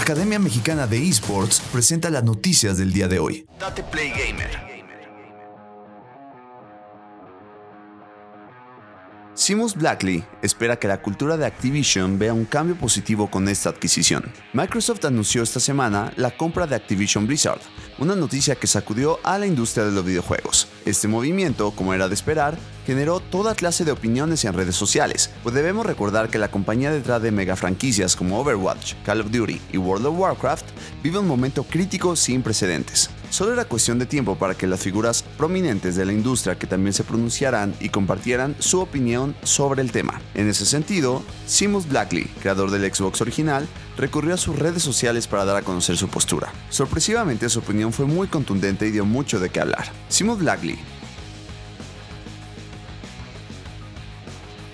Academia Mexicana de Esports presenta las noticias del día de hoy. Date Play Gamer. Simus Blackley espera que la cultura de Activision vea un cambio positivo con esta adquisición. Microsoft anunció esta semana la compra de Activision Blizzard, una noticia que sacudió a la industria de los videojuegos. Este movimiento, como era de esperar, generó toda clase de opiniones en redes sociales, pues debemos recordar que la compañía detrás de mega franquicias como Overwatch, Call of Duty y World of Warcraft vive un momento crítico sin precedentes. Solo era cuestión de tiempo para que las figuras prominentes de la industria que también se pronunciaran y compartieran su opinión sobre el tema. En ese sentido, Simus Blackley, creador del Xbox original, recurrió a sus redes sociales para dar a conocer su postura. Sorpresivamente su opinión fue muy contundente y dio mucho de qué hablar. Simus Blackley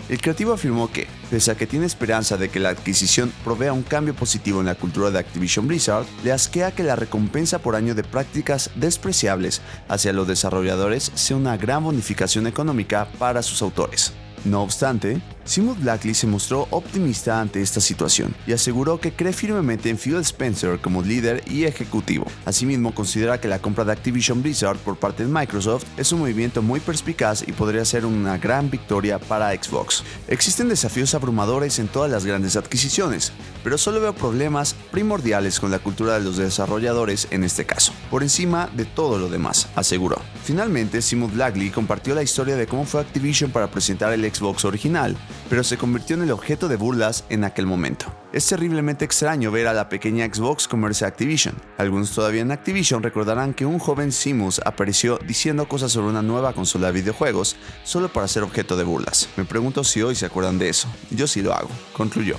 El creativo afirmó que, pese a que tiene esperanza de que la adquisición provea un cambio positivo en la cultura de Activision Blizzard, le asquea que la recompensa por año de prácticas despreciables hacia los desarrolladores sea una gran bonificación económica para sus autores. No obstante, Simon Blackley se mostró optimista ante esta situación y aseguró que cree firmemente en Phil Spencer como líder y ejecutivo. Asimismo, considera que la compra de Activision Blizzard por parte de Microsoft es un movimiento muy perspicaz y podría ser una gran victoria para Xbox. Existen desafíos abrumadores en todas las grandes adquisiciones, pero solo veo problemas primordiales con la cultura de los desarrolladores en este caso, por encima de todo lo demás, aseguró. Finalmente, Simon Blackley compartió la historia de cómo fue Activision para presentar el Xbox original, pero se convirtió en el objeto de burlas en aquel momento. Es terriblemente extraño ver a la pequeña Xbox comerse a Activision. Algunos todavía en Activision recordarán que un joven Simus apareció diciendo cosas sobre una nueva consola de videojuegos solo para ser objeto de burlas. Me pregunto si hoy se acuerdan de eso. Yo sí lo hago, concluyó.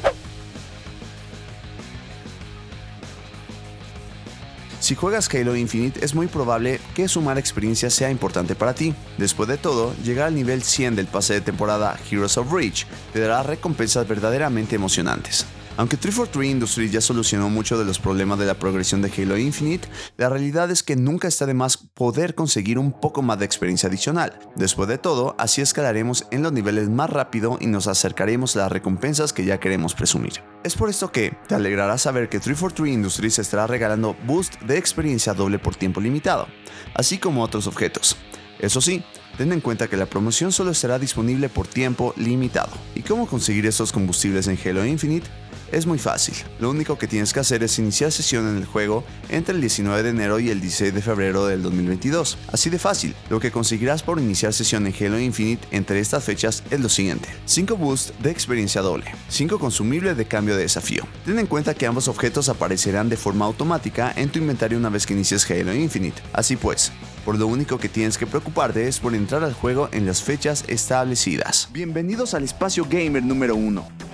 Si juegas Halo Infinite es muy probable que sumar experiencia sea importante para ti. Después de todo, llegar al nivel 100 del pase de temporada Heroes of Reach te dará recompensas verdaderamente emocionantes. Aunque 343 Industries ya solucionó mucho de los problemas de la progresión de Halo Infinite, la realidad es que nunca está de más poder conseguir un poco más de experiencia adicional. Después de todo, así escalaremos en los niveles más rápido y nos acercaremos a las recompensas que ya queremos presumir. Es por esto que te alegrará saber que 343 Industries estará regalando boost de experiencia doble por tiempo limitado, así como otros objetos. Eso sí, ten en cuenta que la promoción solo estará disponible por tiempo limitado. ¿Y cómo conseguir estos combustibles en Halo Infinite? Es muy fácil, lo único que tienes que hacer es iniciar sesión en el juego entre el 19 de enero y el 16 de febrero del 2022. Así de fácil, lo que conseguirás por iniciar sesión en Halo Infinite entre estas fechas es lo siguiente. 5 boosts de experiencia doble, 5 consumibles de cambio de desafío. Ten en cuenta que ambos objetos aparecerán de forma automática en tu inventario una vez que inicies Halo Infinite. Así pues, por lo único que tienes que preocuparte es por entrar al juego en las fechas establecidas. Bienvenidos al espacio gamer número 1